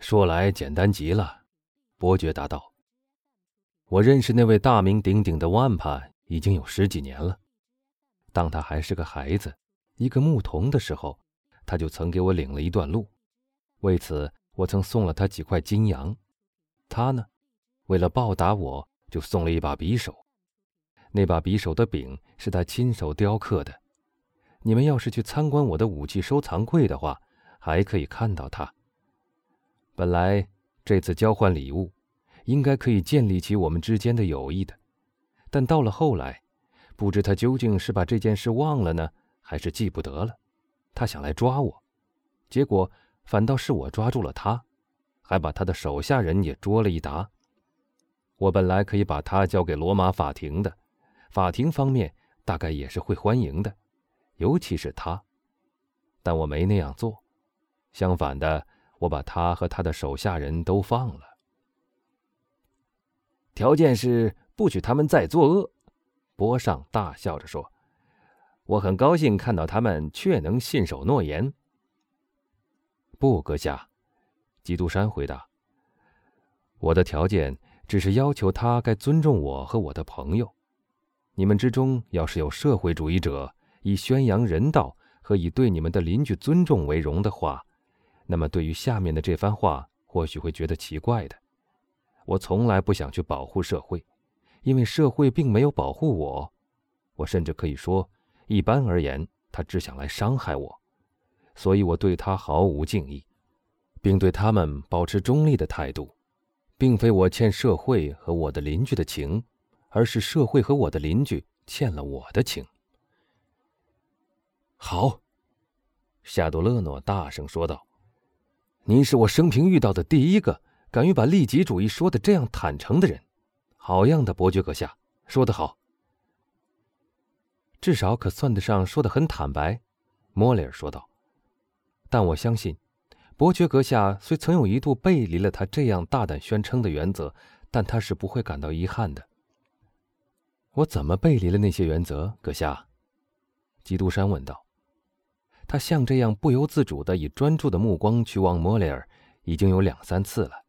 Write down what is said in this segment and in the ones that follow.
说来简单极了，伯爵答道。我认识那位大名鼎鼎的万帕已经有十几年了。当他还是个孩子，一个牧童的时候，他就曾给我领了一段路。为此，我曾送了他几块金羊。他呢，为了报答我，就送了一把匕首。那把匕首的柄是他亲手雕刻的。你们要是去参观我的武器收藏柜的话，还可以看到它。本来这次交换礼物。应该可以建立起我们之间的友谊的，但到了后来，不知他究竟是把这件事忘了呢，还是记不得了。他想来抓我，结果反倒是我抓住了他，还把他的手下人也捉了一沓。我本来可以把他交给罗马法庭的，法庭方面大概也是会欢迎的，尤其是他。但我没那样做，相反的，我把他和他的手下人都放了。条件是不许他们再作恶，波上大笑着说：“我很高兴看到他们确能信守诺言。”不，阁下，基督山回答：“我的条件只是要求他该尊重我和我的朋友。你们之中要是有社会主义者以宣扬人道和以对你们的邻居尊重为荣的话，那么对于下面的这番话，或许会觉得奇怪的。”我从来不想去保护社会，因为社会并没有保护我。我甚至可以说，一般而言，他只想来伤害我。所以我对他毫无敬意，并对他们保持中立的态度，并非我欠社会和我的邻居的情，而是社会和我的邻居欠了我的情。好，夏多勒诺大声说道：“您是我生平遇到的第一个。”敢于把利己主义说的这样坦诚的人，好样的，伯爵阁下，说得好。至少可算得上说的很坦白，莫里尔说道。但我相信，伯爵阁下虽曾有一度背离了他这样大胆宣称的原则，但他是不会感到遗憾的。我怎么背离了那些原则，阁下？基督山问道。他像这样不由自主的以专注的目光去望莫雷尔，已经有两三次了。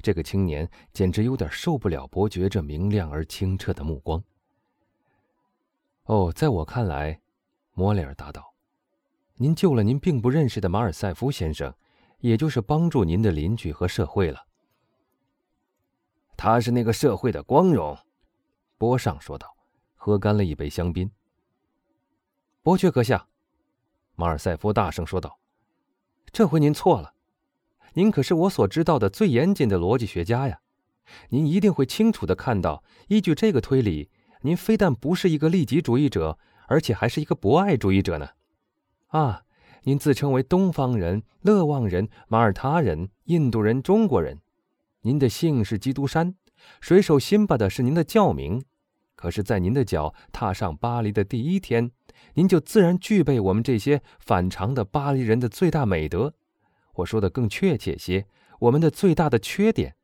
这个青年简直有点受不了伯爵这明亮而清澈的目光。哦，在我看来，莫雷尔答道：“您救了您并不认识的马尔塞夫先生，也就是帮助您的邻居和社会了。”他是那个社会的光荣，波尚说道，喝干了一杯香槟。伯爵阁下，马尔塞夫大声说道：“这回您错了。”您可是我所知道的最严谨的逻辑学家呀，您一定会清楚的看到，依据这个推理，您非但不是一个利己主义者，而且还是一个博爱主义者呢。啊，您自称为东方人、勒旺人、马耳他人、印度人、中国人，您的姓是基督山，水手辛巴的是您的教名。可是，在您的脚踏上巴黎的第一天，您就自然具备我们这些反常的巴黎人的最大美德。我说的更确切些，我们的最大的缺点，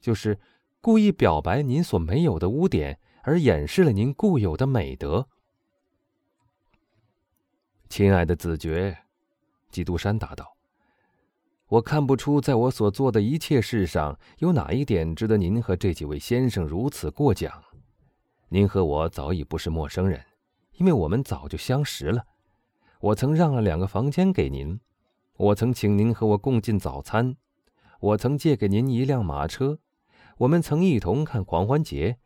就是故意表白您所没有的污点，而掩饰了您固有的美德。亲爱的子爵，基督山答道：“我看不出，在我所做的一切事上，有哪一点值得您和这几位先生如此过奖。您和我早已不是陌生人，因为我们早就相识了。我曾让了两个房间给您。”我曾请您和我共进早餐，我曾借给您一辆马车，我们曾一同看狂欢节，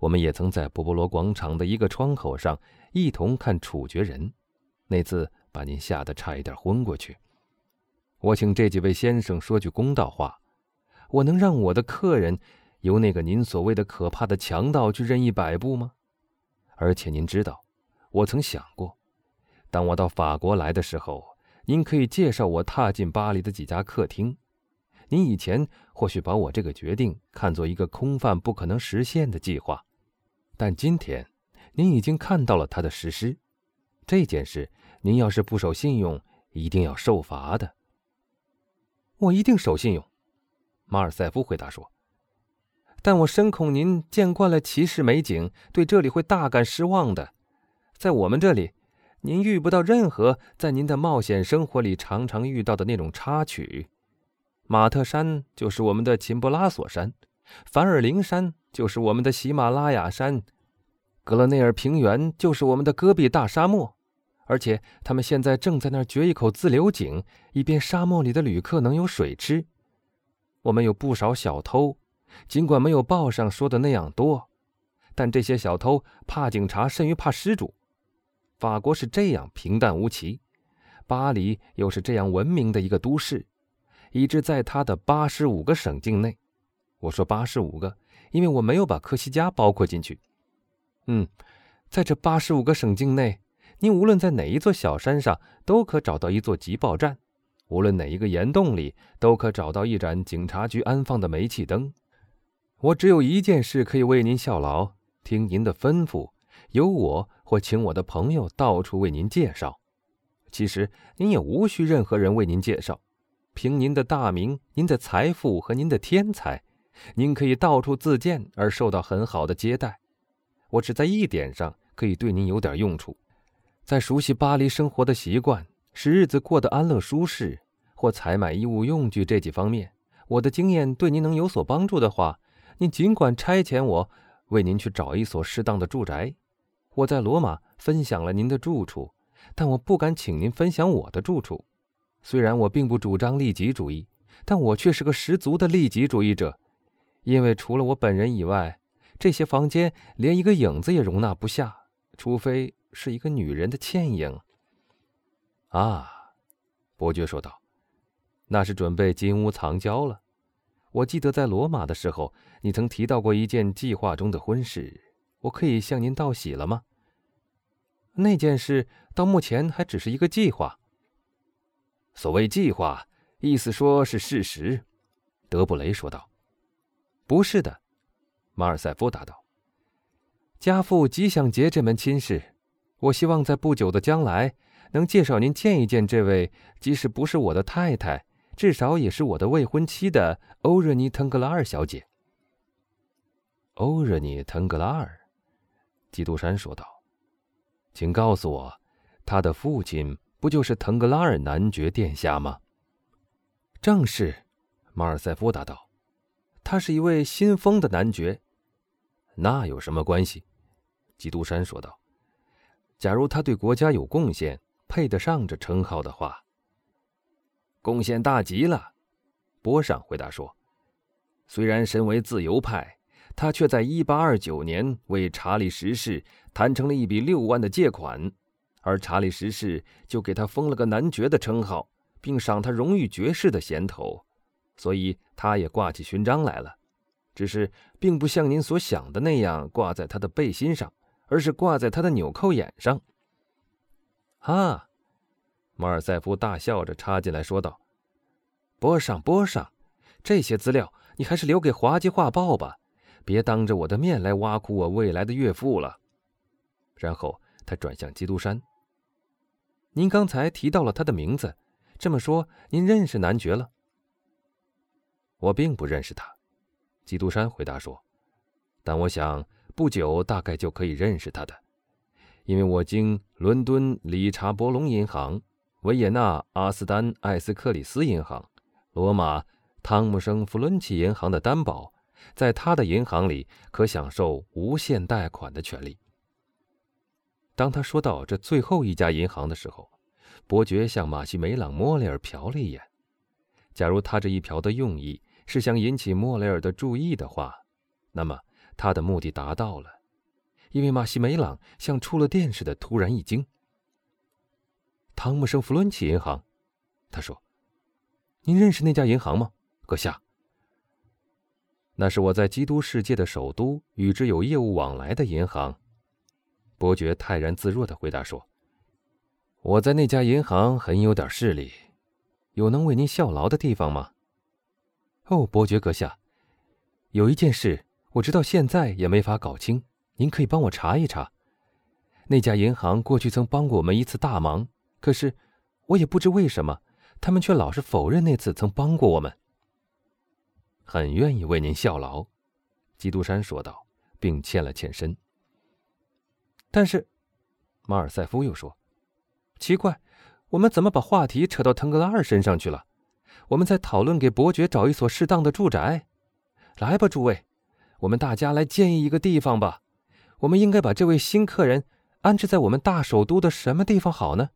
我们也曾在波波罗广场的一个窗口上一同看处决人，那次把您吓得差一点昏过去。我请这几位先生说句公道话，我能让我的客人由那个您所谓的可怕的强盗去任意摆布吗？而且您知道，我曾想过，当我到法国来的时候。您可以介绍我踏进巴黎的几家客厅。您以前或许把我这个决定看作一个空泛、不可能实现的计划，但今天，您已经看到了它的实施。这件事，您要是不守信用，一定要受罚的。我一定守信用，马尔塞夫回答说。但我深恐您见惯了骑士美景，对这里会大感失望的。在我们这里。您遇不到任何在您的冒险生活里常常遇到的那种插曲。马特山就是我们的秦布拉索山，凡尔林山就是我们的喜马拉雅山，格勒内尔平原就是我们的戈壁大沙漠。而且他们现在正在那儿掘一口自流井，以便沙漠里的旅客能有水吃。我们有不少小偷，尽管没有报上说的那样多，但这些小偷怕警察甚于怕失主。法国是这样平淡无奇，巴黎又是这样文明的一个都市，以致在它的八十五个省境内，我说八十五个，因为我没有把科西嘉包括进去。嗯，在这八十五个省境内。您无论在哪一座小山上，都可找到一座急报站；无论哪一个岩洞里，都可找到一盏警察局安放的煤气灯。我只有一件事可以为您效劳，听您的吩咐，由我或请我的朋友到处为您介绍。其实您也无需任何人为您介绍，凭您的大名、您的财富和您的天才，您可以到处自荐而受到很好的接待。我只在一点上可以对您有点用处。在熟悉巴黎生活的习惯，使日子过得安乐舒适，或采买衣物用具这几方面，我的经验对您能有所帮助的话，您尽管差遣我为您去找一所适当的住宅。我在罗马分享了您的住处，但我不敢请您分享我的住处。虽然我并不主张利己主义，但我却是个十足的利己主义者，因为除了我本人以外，这些房间连一个影子也容纳不下，除非。是一个女人的倩影。啊，伯爵说道：“那是准备金屋藏娇了。我记得在罗马的时候，你曾提到过一件计划中的婚事。我可以向您道喜了吗？那件事到目前还只是一个计划。所谓计划，意思说是事实。”德布雷说道。“不是的。”马尔塞夫答道。“家父极想结这门亲事。”我希望在不久的将来能介绍您见一见这位，即使不是我的太太，至少也是我的未婚妻的欧热尼·腾格拉尔小姐。欧热尼·腾格拉尔，基督山说道：“请告诉我，他的父亲不就是腾格拉尔男爵殿下吗？”“正是。”马尔塞夫答道，“他是一位新封的男爵。”“那有什么关系？”基督山说道。假如他对国家有贡献，配得上这称号的话，贡献大极了。波尚回答说：“虽然身为自由派，他却在1829年为查理十世谈成了一笔六万的借款，而查理十世就给他封了个男爵的称号，并赏他荣誉爵士的衔头，所以他也挂起勋章来了，只是并不像您所想的那样挂在他的背心上。”而是挂在他的纽扣眼上。哈，马尔塞夫大笑着插进来说道：“波上，波上，这些资料你还是留给滑稽画报吧，别当着我的面来挖苦我未来的岳父了。”然后他转向基督山：“您刚才提到了他的名字，这么说您认识男爵了？”我并不认识他，基督山回答说：“但我想。”不久，大概就可以认识他的，因为我经伦敦理查伯龙银行、维也纳阿斯丹艾斯克里斯银行、罗马汤姆生弗伦奇银行的担保，在他的银行里可享受无限贷款的权利。当他说到这最后一家银行的时候，伯爵向马西梅朗·莫雷尔瞟了一眼。假如他这一瞟的用意是想引起莫雷尔的注意的话，那么。他的目的达到了，因为马西梅朗像触了电似的突然一惊。汤姆生弗伦奇银行，他说：“您认识那家银行吗，阁下？”那是我在基督世界的首都与之有业务往来的银行。伯爵泰然自若的回答说：“我在那家银行很有点势力，有能为您效劳的地方吗？”哦，伯爵阁下，有一件事。我直到现在也没法搞清，您可以帮我查一查。那家银行过去曾帮过我们一次大忙，可是我也不知为什么，他们却老是否认那次曾帮过我们。很愿意为您效劳，基督山说道，并欠了欠身。但是，马尔塞夫又说：“奇怪，我们怎么把话题扯到腾格拉尔身上去了？我们在讨论给伯爵找一所适当的住宅。来吧，诸位，我们大家来建议一个地方吧。我们应该把这位新客人安置在我们大首都的什么地方好呢？